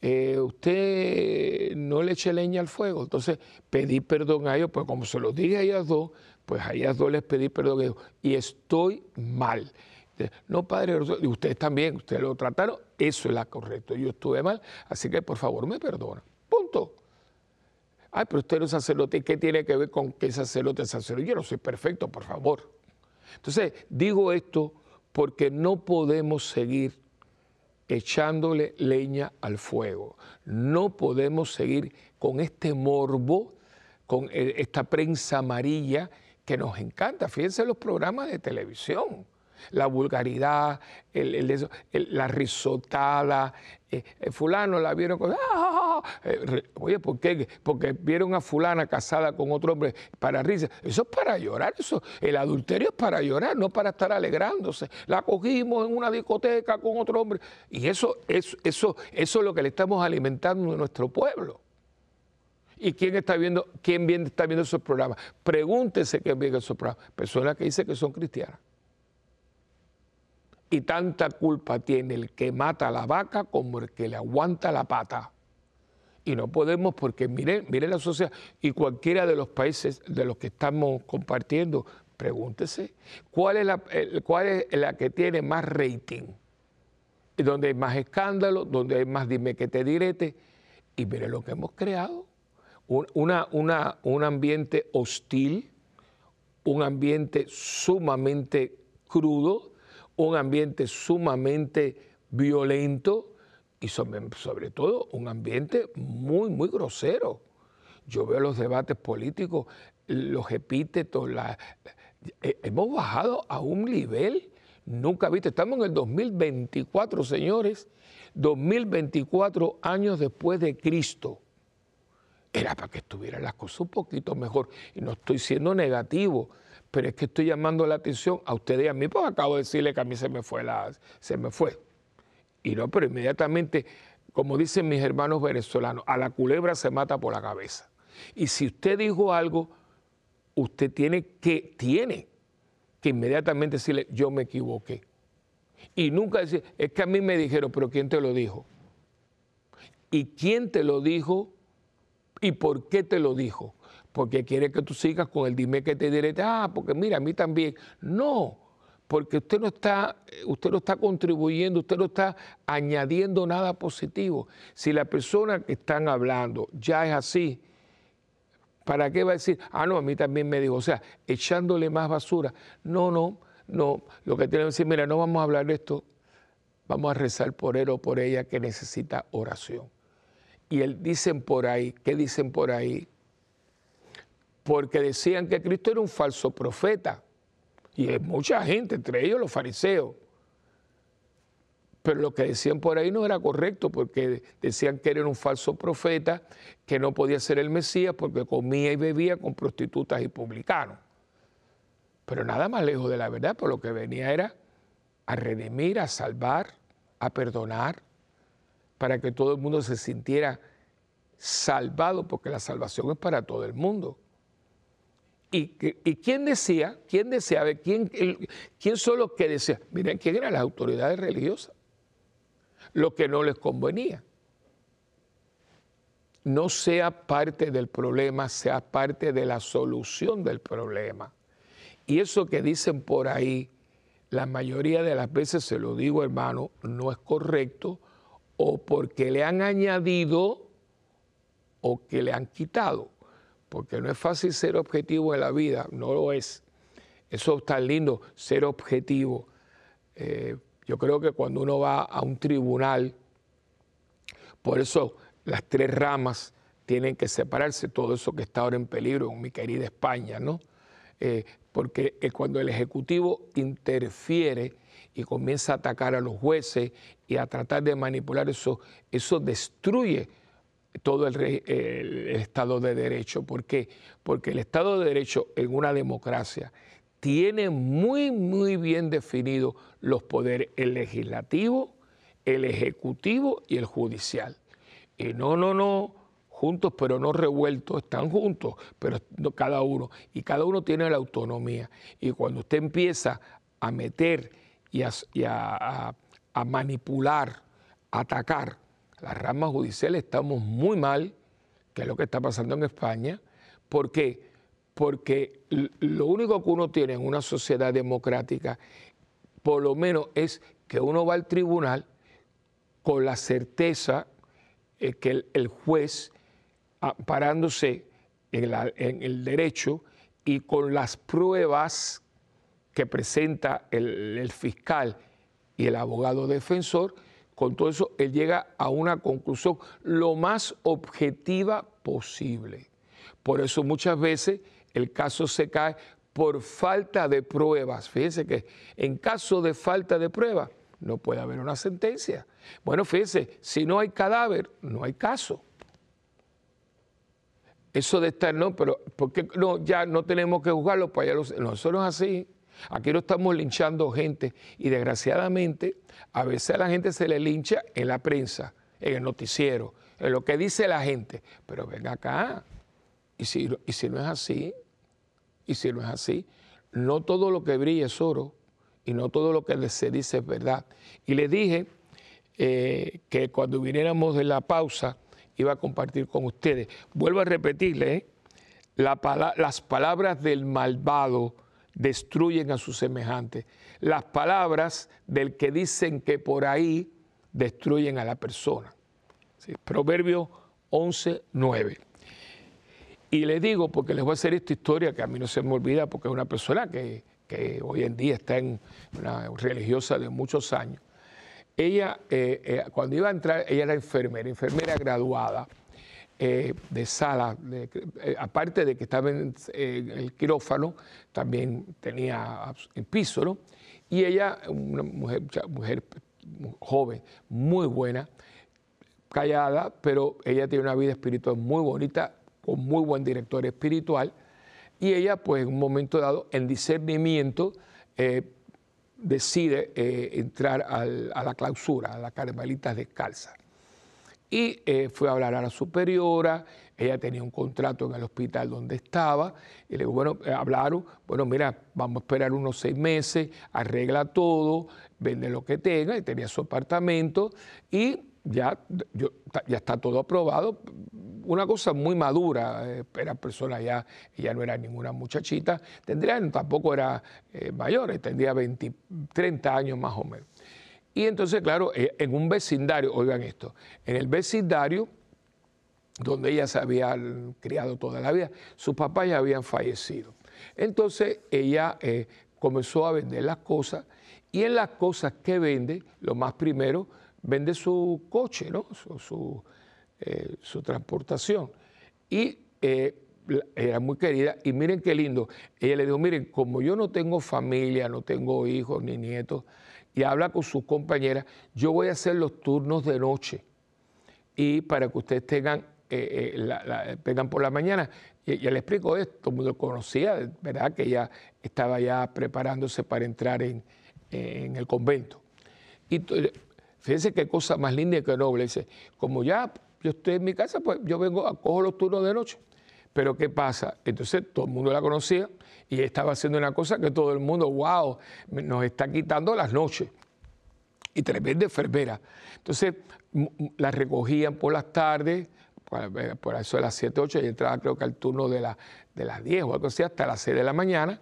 Eh, usted no le eche leña al fuego. Entonces pedí perdón a ellos, pues como se lo dije a ellas dos, pues a ellas dos les pedí perdón a ellos. Y estoy mal. No, padre, ustedes también, ustedes lo trataron, eso es la correcto. Yo estuve mal, así que por favor me perdona. Punto. Ay, pero usted no es sacerdote. ¿Qué tiene que ver con que sacerdote es sacerdote? Yo no soy perfecto, por favor. Entonces, digo esto porque no podemos seguir echándole leña al fuego. No podemos seguir con este morbo, con eh, esta prensa amarilla que nos encanta. Fíjense los programas de televisión la vulgaridad, la risotada. Eh, eh, fulano la vieron con... ¡Ah! Eh, oye, ¿por qué? Porque vieron a fulana casada con otro hombre para risa. Eso es para llorar, eso. El adulterio es para llorar, no para estar alegrándose. La cogimos en una discoteca con otro hombre. Y eso, eso, eso, es lo que le estamos alimentando a nuestro pueblo. ¿Y quién está viendo, quién está viendo esos programas? Pregúntese quién ve esos programas. Personas que dicen que son cristianas. Y tanta culpa tiene el que mata a la vaca como el que le aguanta la pata. Y no podemos, porque miren, miren la sociedad y cualquiera de los países de los que estamos compartiendo, pregúntese, ¿cuál es la, cuál es la que tiene más rating? Donde hay más escándalo, donde hay más dime que te direte. Y miren lo que hemos creado. Una, una, un ambiente hostil, un ambiente sumamente crudo, un ambiente sumamente violento y sobre, todo un ambiente muy, muy grosero. Yo veo los debates políticos, los epítetos, la, eh, hemos bajado a un nivel nunca visto. Estamos en el 2024, señores, 2024 años después de Cristo. Era para que estuvieran las cosas un poquito mejor. Y no estoy siendo negativo, pero es que estoy llamando la atención a ustedes y a mí, pues acabo de decirle que a mí se me fue la, se me fue. Y no, pero inmediatamente como dicen mis hermanos venezolanos, a la culebra se mata por la cabeza. Y si usted dijo algo, usted tiene que, tiene que inmediatamente decirle, yo me equivoqué. Y nunca decir, es que a mí me dijeron, pero ¿quién te lo dijo? ¿Y quién te lo dijo? ¿Y por qué te lo dijo? Porque quiere que tú sigas con el dime que te diré, ah, porque mira, a mí también. No, porque usted no está, usted no está contribuyendo, usted no está añadiendo nada positivo. Si la persona que están hablando ya es así, ¿para qué va a decir, ah, no, a mí también me dijo? O sea, echándole más basura. No, no, no. Lo que tiene que decir, mira, no vamos a hablar de esto, vamos a rezar por él o por ella que necesita oración. Y él dicen por ahí, ¿qué dicen por ahí? Porque decían que Cristo era un falso profeta. Y hay mucha gente, entre ellos los fariseos. Pero lo que decían por ahí no era correcto, porque decían que era un falso profeta, que no podía ser el Mesías porque comía y bebía con prostitutas y publicanos. Pero nada más lejos de la verdad, por lo que venía era a redimir, a salvar, a perdonar, para que todo el mundo se sintiera salvado, porque la salvación es para todo el mundo. ¿Y, quién decía? ¿Quién deseaba? ¿Quién, ¿Quién son los que decían? Miren, ¿quién eran las autoridades religiosas? Lo que no les convenía. No sea parte del problema, sea parte de la solución del problema. Y eso que dicen por ahí, la mayoría de las veces, se lo digo hermano, no es correcto o porque le han añadido o que le han quitado. Porque no es fácil ser objetivo en la vida, no lo es. Eso es tan lindo, ser objetivo. Eh, yo creo que cuando uno va a un tribunal, por eso las tres ramas tienen que separarse, todo eso que está ahora en peligro en mi querida España, ¿no? Eh, porque cuando el Ejecutivo interfiere y comienza a atacar a los jueces y a tratar de manipular eso, eso destruye todo el, Estado de Derecho. ¿Por qué? Porque el Estado de Derecho en una democracia tiene muy, muy bien definidos los poderes, el legislativo, el ejecutivo y el judicial. Y no, no, no, juntos pero no revueltos, están juntos, pero cada uno, y cada uno tiene la autonomía. Y cuando usted empieza a meter y a, manipular, a atacar las ramas judiciales, estamos muy mal, que es lo que está pasando en España. ¿Por qué? Porque lo único que uno tiene en una sociedad democrática, por lo menos, es que uno va al tribunal con la certeza eh, que el, juez, ah, parándose en el derecho y con las pruebas que presenta el, fiscal y el abogado defensor, con todo eso él llega a una conclusión lo más objetiva posible. Por eso muchas veces el caso se cae por falta de pruebas. Fíjense que en caso de falta de pruebas no puede haber una sentencia. Bueno, fíjense, si no hay cadáver, no hay caso. Eso de estar, no, pero porque no, ya no tenemos que juzgarlo, pues ya lo, no, eso no es así. Aquí no estamos linchando gente y desgraciadamente a veces a la gente se le lincha en la prensa, en el noticiero, en lo que dice la gente. Pero ven acá, y si, y si no es así, y si no es así, no todo lo que brilla es oro y no todo lo que se dice es verdad. Y le dije eh, que cuando viniéramos de la pausa iba a compartir con ustedes. Vuelvo a repetirle, ¿eh? las palabras del malvado destruyen a sus semejantes. Las palabras del que dicen que por ahí destruyen a la persona. Proverbio 11, 9. Y le digo, porque les voy a hacer esta historia que a mí no se me olvida, porque es una persona que, hoy en día está en una religiosa de muchos años. Ella, eh, eh, cuando iba a entrar, ella era enfermera, enfermera graduada, eh, de sala, eh, aparte de que estaba en, el quirófano, también tenía en piso, ¿no? Y ella, una mujer, mujer joven, muy buena, callada, pero ella tiene una vida espiritual muy bonita, con muy buen director espiritual, y ella, pues en un momento dado, en discernimiento, eh, decide entrar a la clausura, a la Carmelita Descalza. Y eh, fue a hablar a la superiora, ella tenía un contrato en el hospital donde estaba, y le digo, bueno, eh, hablaron, bueno, mira, vamos a esperar unos seis meses, arregla todo, vende lo que tenga, y tenía su apartamento, y ya, ya está todo aprobado. Una cosa muy madura, eh, era persona ya, ella no era ninguna muchachita, tendría, tampoco era eh, mayor, tendría 20, 30 años más o menos. Y entonces, claro, eh, en un vecindario, oigan esto, en el vecindario donde ella se había criado toda la vida, sus papás ya habían fallecido. Entonces ella comenzó a vender las cosas y en las cosas que vende, lo más primero, vende su coche, ¿no? su, eh, transportación. Y eh, era muy querida. Y miren qué lindo. Ella le dijo, miren, como yo no tengo familia, no tengo hijos ni nietos, y habla con sus compañeras, yo voy a hacer los turnos de noche. Y para que ustedes tengan, eh, vengan por la mañana. Y ya le explico esto, todo el mundo conocía, ¿verdad? Que ella estaba ya preparándose para entrar en, en el convento. Y Fíjense qué cosa más linda y qué noble. Dice, como ya yo estoy en mi casa, pues yo vengo, cojo los turnos de noche. Pero ¿qué pasa? Entonces todo el mundo la conocía y estaba haciendo una cosa que todo el mundo, wow, nos está quitando las noches. Y tremenda enfermera. Entonces la recogían por las tardes, por eso de las 7, 8, y entraba creo que al turno de, de las 10 o algo así, hasta las 6 de la mañana.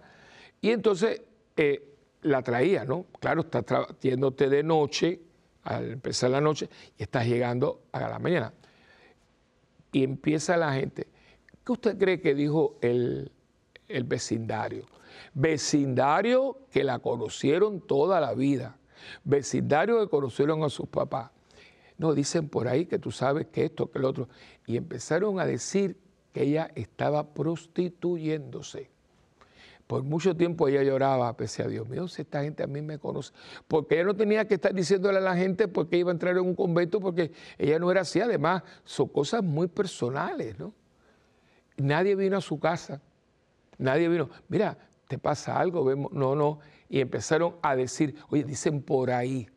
Y entonces eh, la traía, ¿no? Claro, está yéndote de noche, al empezar la noche y estás llegando a la mañana. Y empieza la gente. ¿Qué usted cree que dijo el, el vecindario? Vecindario que la conocieron toda la vida. Vecindario que conocieron a sus papás. No, dicen por ahí que tú sabes que esto, que lo otro. Y empezaron a decir que ella estaba prostituyéndose. Por mucho tiempo ella lloraba, pese a Dios mío, si esta gente a mí me conoce. Porque ella no tenía que estar diciéndole a la gente por qué iba a entrar en un convento, porque ella no era así. Además, son cosas muy personales, ¿no? Nadie vino a su casa. Nadie vino, mira, ¿te pasa algo? Vemos, no, no. Y empezaron a decir, oye, dicen por ahí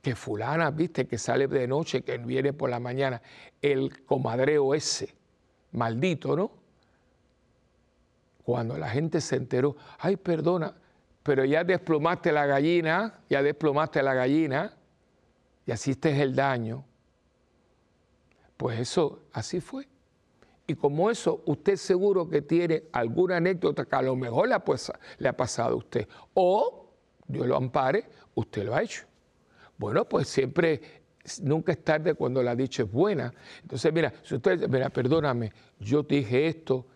que fulana, viste, que sale de noche, que viene por la mañana, el comadreo ese, maldito, ¿no? Cuando la gente se enteró, ay, perdona, pero ya desplomaste la gallina, ya desplomaste la gallina y asiste el daño. Pues eso, así fue. Y como eso, usted seguro que tiene alguna anécdota que a lo mejor ha, le ha pasado a usted. O, Dios lo ampare, usted lo ha hecho. Bueno, pues siempre, nunca es tarde cuando la dicha es buena. Entonces, mira, si usted dice, mira, perdóname, yo te dije esto,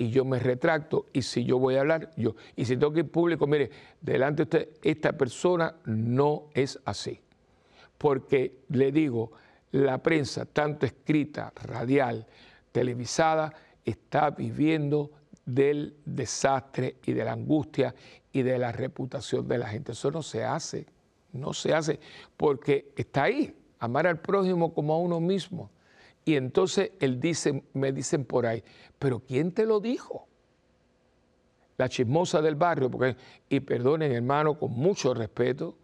y yo me retracto y si yo voy a hablar, yo. Y si tengo que ir público, mire, delante de usted, esta persona no es así. Porque le digo, la prensa, tanto escrita, radial, televisada, está viviendo del desastre y de la angustia y de la reputación de la gente. Eso no se hace, no se hace, porque está ahí, amar al prójimo como a uno mismo. Y entonces él dice, me dicen por ahí, pero ¿quién te lo dijo? La chismosa del barrio, porque, y perdonen hermano, con mucho respeto,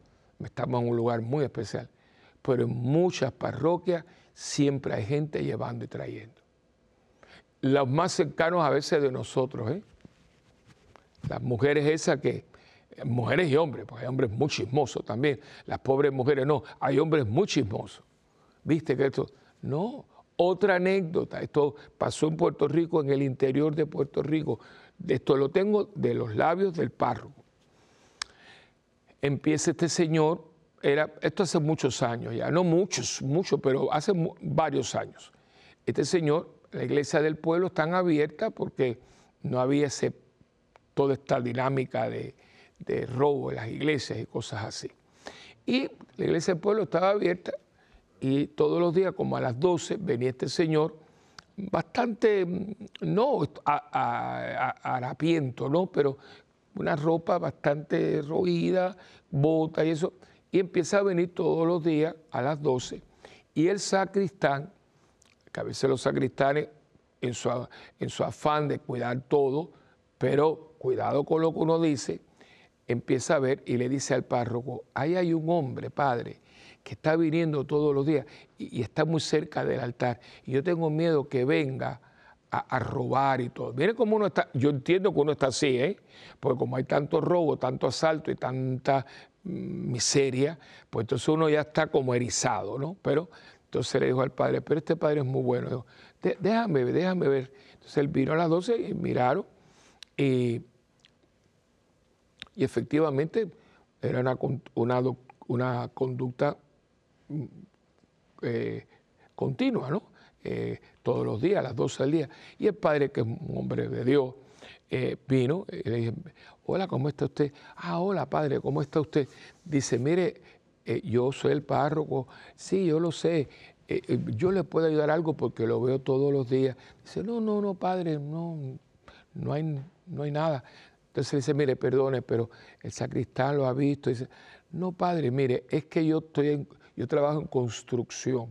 estamos en un lugar muy especial, pero en muchas parroquias siempre hay gente llevando y trayendo. Los más cercanos a veces de nosotros, ¿eh? las mujeres esas que, mujeres y hombres, porque hay hombres muy chismosos también, las pobres mujeres no, hay hombres muy chismosos. ¿Viste que esto? No, otra anécdota, esto pasó en Puerto Rico, en el interior de Puerto Rico. Esto lo tengo de los labios del párroco. Empieza este señor, era, esto hace muchos años ya, no muchos, muchos, pero hace varios años. Este señor, la iglesia del pueblo están abierta porque no había toda esta dinámica de, de robo en las iglesias y cosas así. Y la iglesia del pueblo estaba abierta y todos los días, como a las 12, venía este señor, bastante, mm, no harapiento, ¿no? Pero una ropa bastante roída, bota y eso, y empieza a venir todos los días a las 12. Y el sacristán, que a veces los sacristanes, en su, en su afán de cuidar todo, pero cuidado con lo que uno dice, empieza a ver y le dice al párroco, ahí hay un hombre, padre, que está viniendo todos los días y, está muy cerca del altar. Y yo tengo miedo que venga a, robar y todo. Mire cómo uno está, yo entiendo que uno está así, ¿eh? porque como hay tanto robo, tanto asalto y tanta mm, miseria, pues entonces uno ya está como erizado, ¿no? Pero entonces le dijo al padre, pero este padre es muy bueno. déjame, déjame ver. Entonces él vino a las 12 y miraron y, y efectivamente era una, una, una conducta mm, eh, continua, ¿no? Eh, todos los días, a las 12 del día. Y el padre, que es un hombre de Dios, eh, vino y le dije, hola, ¿cómo está usted? Ah, hola, padre, ¿cómo está usted? Dice, mire, yo soy el párroco, sí, yo lo sé, yo le puedo ayudar algo porque lo veo todos los días. Dice, no, no, no, padre, no, no hay, no hay nada. Entonces dice, mire, perdone, pero el sacristán lo ha visto. Dice, no, padre, mire, es que yo, estoy yo trabajo en construcción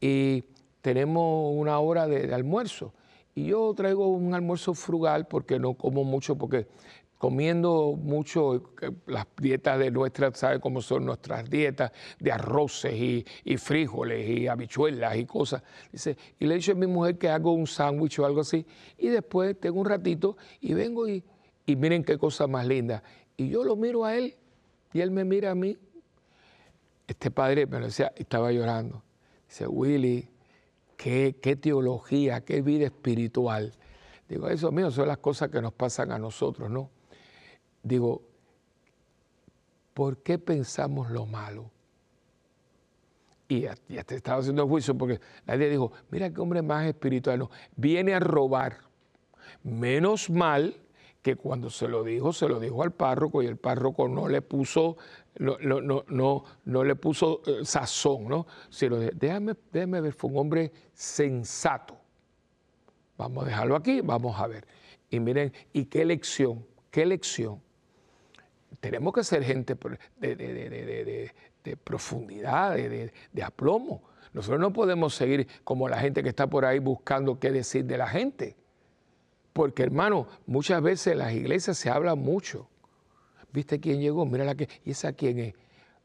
y tenemos una hora de, almuerzo. Y yo traigo un almuerzo frugal porque no como mucho, porque comiendo mucho eh, las dietas de nuestras, ¿sabe cómo son nuestras dietas? De arroces y, y, frijoles y habichuelas y cosas. Dice, y le he dicho a mi mujer que hago un sándwich o algo así, y después tengo un ratito y vengo y, y miren qué cosa más linda. Y yo lo miro a él y él me mira a mí. Este padre me lo decía, estaba llorando. Dice, Willy, qué, qué teología, qué vida espiritual. Digo, eso mío son las cosas que nos pasan a nosotros, ¿no? Digo, ¿por qué pensamos lo malo? Y ya, te estaba haciendo juicio porque nadie dijo, mira qué hombre más espiritual, no, viene a robar. Menos mal que cuando se lo dijo, se lo dijo al párroco y el párroco no le puso, no, no, no, no le puso eh, sazón, ¿no? Sino, déjame, déjame ver, fue un hombre sensato. Vamos a dejarlo aquí, vamos a ver. Y miren, y qué lección, qué lección. Tenemos que ser gente de, de profundidad, de aplomo. Nosotros no podemos seguir como la gente que está por ahí buscando qué decir de la gente. Porque hermano, muchas veces en las iglesias se habla mucho. ¿Viste quién llegó? Mira la que. ¿Y esa quién es?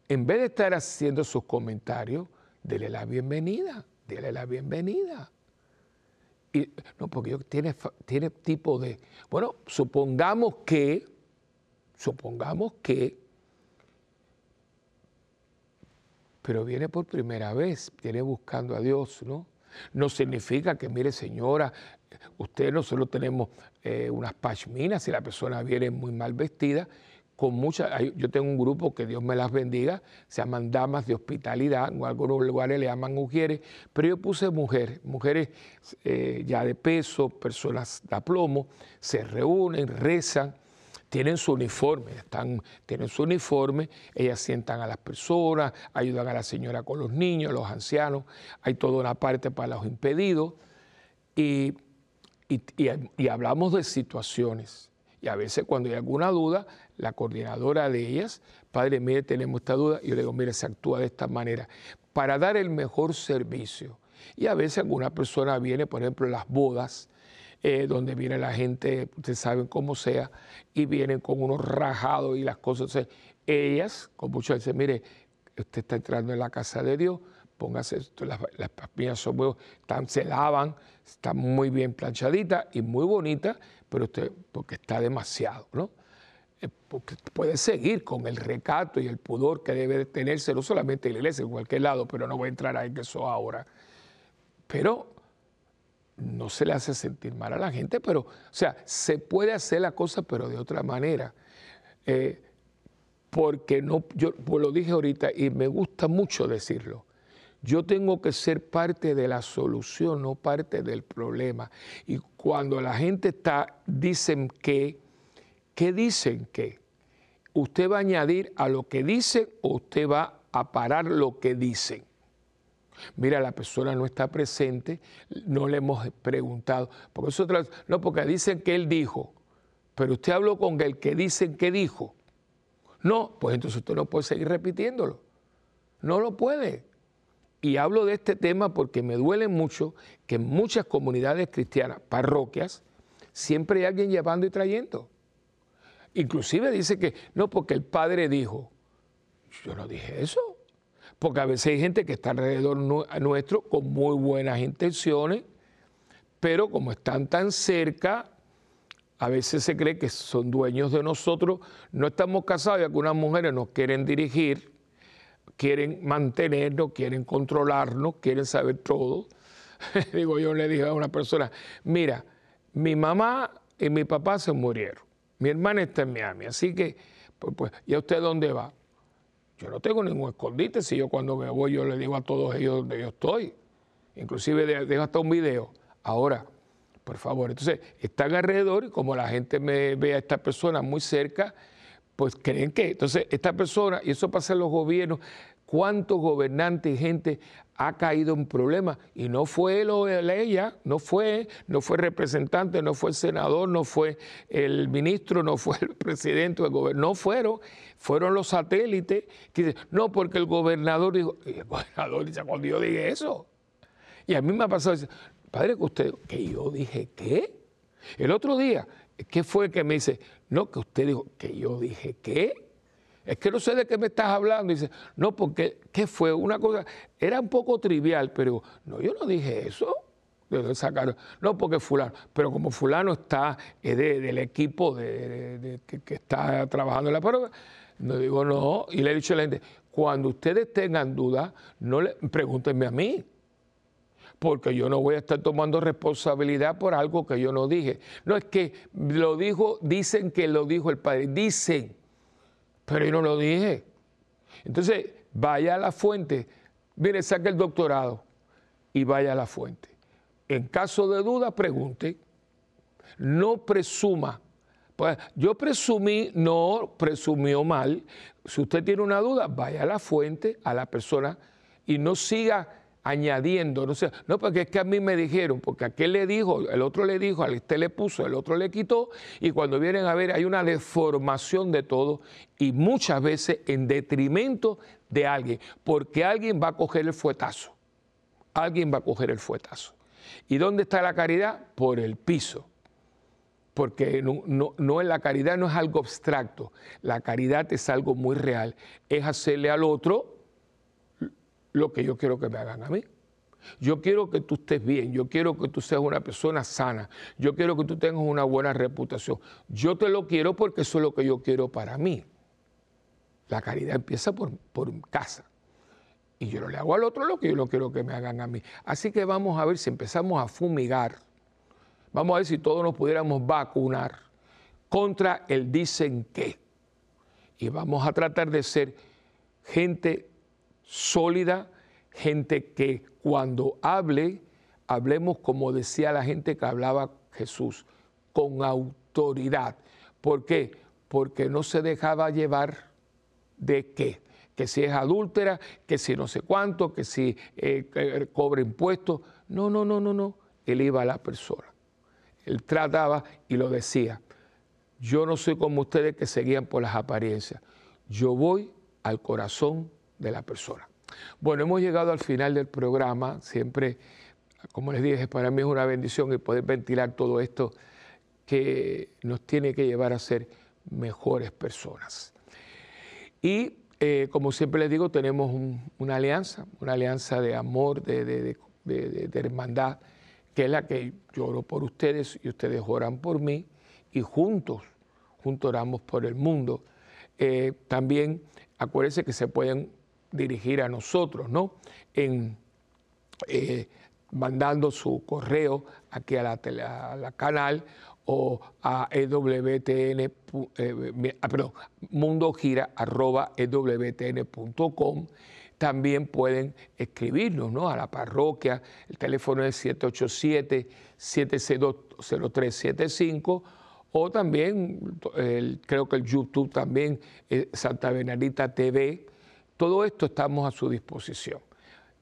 En vez de estar haciendo sus comentarios, dele la bienvenida. Dele la bienvenida. Y, no, porque tiene, tiene tipo de. Bueno, supongamos que. Supongamos que. Pero viene por primera vez, viene buscando a Dios, ¿no? No significa que, mire señora, usted nosotros tenemos eh, unas pashminas, si la persona viene muy mal vestida, con muchas, yo tengo un grupo que Dios me las bendiga, se llaman damas de hospitalidad, en algunos lugares le llaman mujeres, pero yo puse mujeres, mujeres eh, ya de peso, personas de aplomo, se reúnen, rezan, tienen su uniforme, están, tienen su uniforme, ellas sientan a las personas, ayudan a la señora con los niños, los ancianos, hay toda una parte para los impedidos y y, hablamos de situaciones. Y a veces cuando hay alguna duda, la coordinadora de ellas, padre, mire, tenemos esta duda, y yo le digo, mire, se actúa de esta manera, para dar el mejor servicio. Y a veces alguna persona viene, por ejemplo, las bodas, eh, donde viene la gente, ustedes saben cómo sea, y vienen con unos rajados y las cosas. ellas, con mucho dicen, mire, usted está entrando en la casa de Dios, póngase las, las son están, se lavan, está muy bien planchadita y muy bonita, pero usted, porque está demasiado, ¿no? Eh, porque puede seguir con el recato y el pudor que debe tenerse, no solamente en la iglesia, en cualquier lado, pero no voy a entrar en eso ahora. Pero no se le hace sentir mal a la gente, pero, o sea, se puede hacer la cosa, pero de otra manera. Eh, porque no, yo pues lo dije ahorita y me gusta mucho decirlo. Yo tengo que ser parte de la solución, no parte del problema. Y cuando la gente está, dicen que, ¿qué dicen que? ¿Usted va a añadir a lo que dicen o usted va a parar lo que dicen? Mira, la persona no está presente, no le hemos preguntado. No, porque dicen que él dijo, pero usted habló con el que dicen que dijo. No, pues entonces usted no puede seguir repitiéndolo. No lo puede. Y hablo de este tema porque me duele mucho que en muchas comunidades cristianas, parroquias, siempre hay alguien llevando y trayendo. Inclusive dice que no, porque el padre dijo, yo no dije eso. Porque a veces hay gente que está alrededor nuestro con muy buenas intenciones, pero como están tan cerca, a veces se cree que son dueños de nosotros. No estamos casados y algunas mujeres nos quieren dirigir, quieren mantenernos, quieren controlarnos, quieren saber todo. Digo, yo le dije a una persona, mira, mi mamá y mi papá se murieron. Mi hermana está en Miami, así que, pues, pues ¿y a usted dónde va? Yo no tengo ningún escondite, si yo cuando me voy yo le digo a todos ellos dónde yo estoy. Inclusive dejo hasta un video. Ahora, por favor, entonces están alrededor y como la gente me ve a esta persona muy cerca, pues creen que, entonces esta persona, y eso pasa en los gobiernos, cuántos gobernantes y gente ha caído en problemas y no fue lo, ella, no fue, no fue el representante, no fue el senador, no fue el ministro, no fue el presidente del gobierno, no fueron, fueron los satélites que dicen, no, porque el gobernador dijo, el gobernador dice, cuando yo dije eso. Y a mí me ha pasado, padre, que usted, que yo dije, ¿qué? El otro día, ¿qué fue que me dice? No, que usted dijo, que yo dije, ¿qué? Es que no sé de qué me estás hablando. dice, no, porque, ¿qué fue? Una cosa, era un poco trivial, pero no, yo no dije eso. Sacaron, no, porque fulano, pero como fulano está del equipo de, que, está trabajando en la prueba, no digo no, y le he dicho a la gente, cuando ustedes tengan dudas, no le, pregúntenme a mí, porque yo no voy a estar tomando responsabilidad por algo que yo no dije. No es que lo dijo, dicen que lo dijo el padre, dicen pero yo no lo dije. Entonces, vaya a la fuente, mire, saque el doctorado y vaya a la fuente. En caso de duda, pregunte. No presuma. Pues yo presumí, no presumió mal. Si usted tiene una duda, vaya a la fuente, a la persona y no siga añadiendo, no sé, no, porque es que a mí me dijeron, porque aquel le dijo, el otro le dijo, al este le puso, el otro le quitó, y cuando vienen a ver hay una deformación de todo y muchas veces en detrimento de alguien, porque alguien va a coger el fuetazo, alguien va a coger el fuetazo. ¿Y dónde está la caridad? Por el piso. Porque no, no, no, la caridad no es algo abstracto, la caridad es algo muy real, es hacerle al otro lo que yo quiero que me hagan a mí. Yo quiero que tú estés bien, yo quiero que tú seas una persona sana, yo quiero que tú tengas una buena reputación. Yo te lo quiero porque eso es lo que yo quiero para mí. La caridad empieza por, por casa. Y yo no le hago al otro lo que yo no quiero que me hagan a mí. Así que vamos a ver si empezamos a fumigar. Vamos a ver si todos nos pudiéramos vacunar contra el dicen qué. Y vamos a tratar de ser gente sólida, gente que cuando hable, hablemos como decía la gente que hablaba Jesús, con autoridad. ¿Por qué? Porque no se dejaba llevar de qué. Que si es adúltera, que si no sé cuánto, que si eh, cobra impuestos. No, no, no, no, no. Él iba a la persona. Él trataba y lo decía. Yo no soy como ustedes que seguían por las apariencias. Yo voy al corazón de la persona. Bueno, hemos llegado al final del programa. Siempre, como les dije, para mí es una bendición el poder ventilar todo esto que nos tiene que llevar a ser mejores personas. Y eh, como siempre les digo, tenemos una alianza, una alianza de amor, de, hermandad, que es la que yo por ustedes y ustedes oran por mí y juntos, juntos oramos por el mundo. Eh, también acuérdense que se pueden dirigir a nosotros, ¿no? Eh, mandando su correo aquí a la, canal o a EWTN, eh, ah, perdón, mundogira.ewtn.com. También pueden escribirnos ¿no? a la parroquia, el teléfono es 787-762-0375 o también creo que el YouTube también, es Santa Bernadita TV, todo esto estamos a su disposición.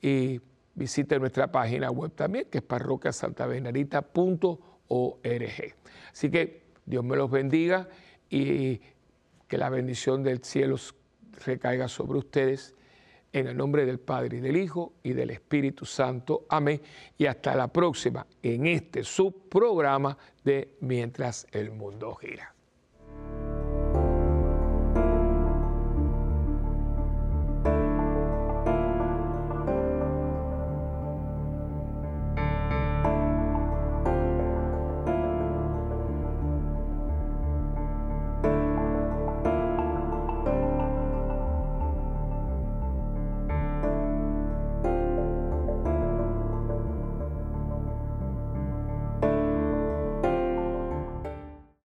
Y visite nuestra página web también, que es parroquiasantabenarita.org. Así que Dios me los bendiga y que la bendición del cielo recaiga sobre ustedes. En el nombre del Padre y del Hijo y del Espíritu Santo. Amén. Y hasta la próxima en este subprograma de Mientras el Mundo Gira.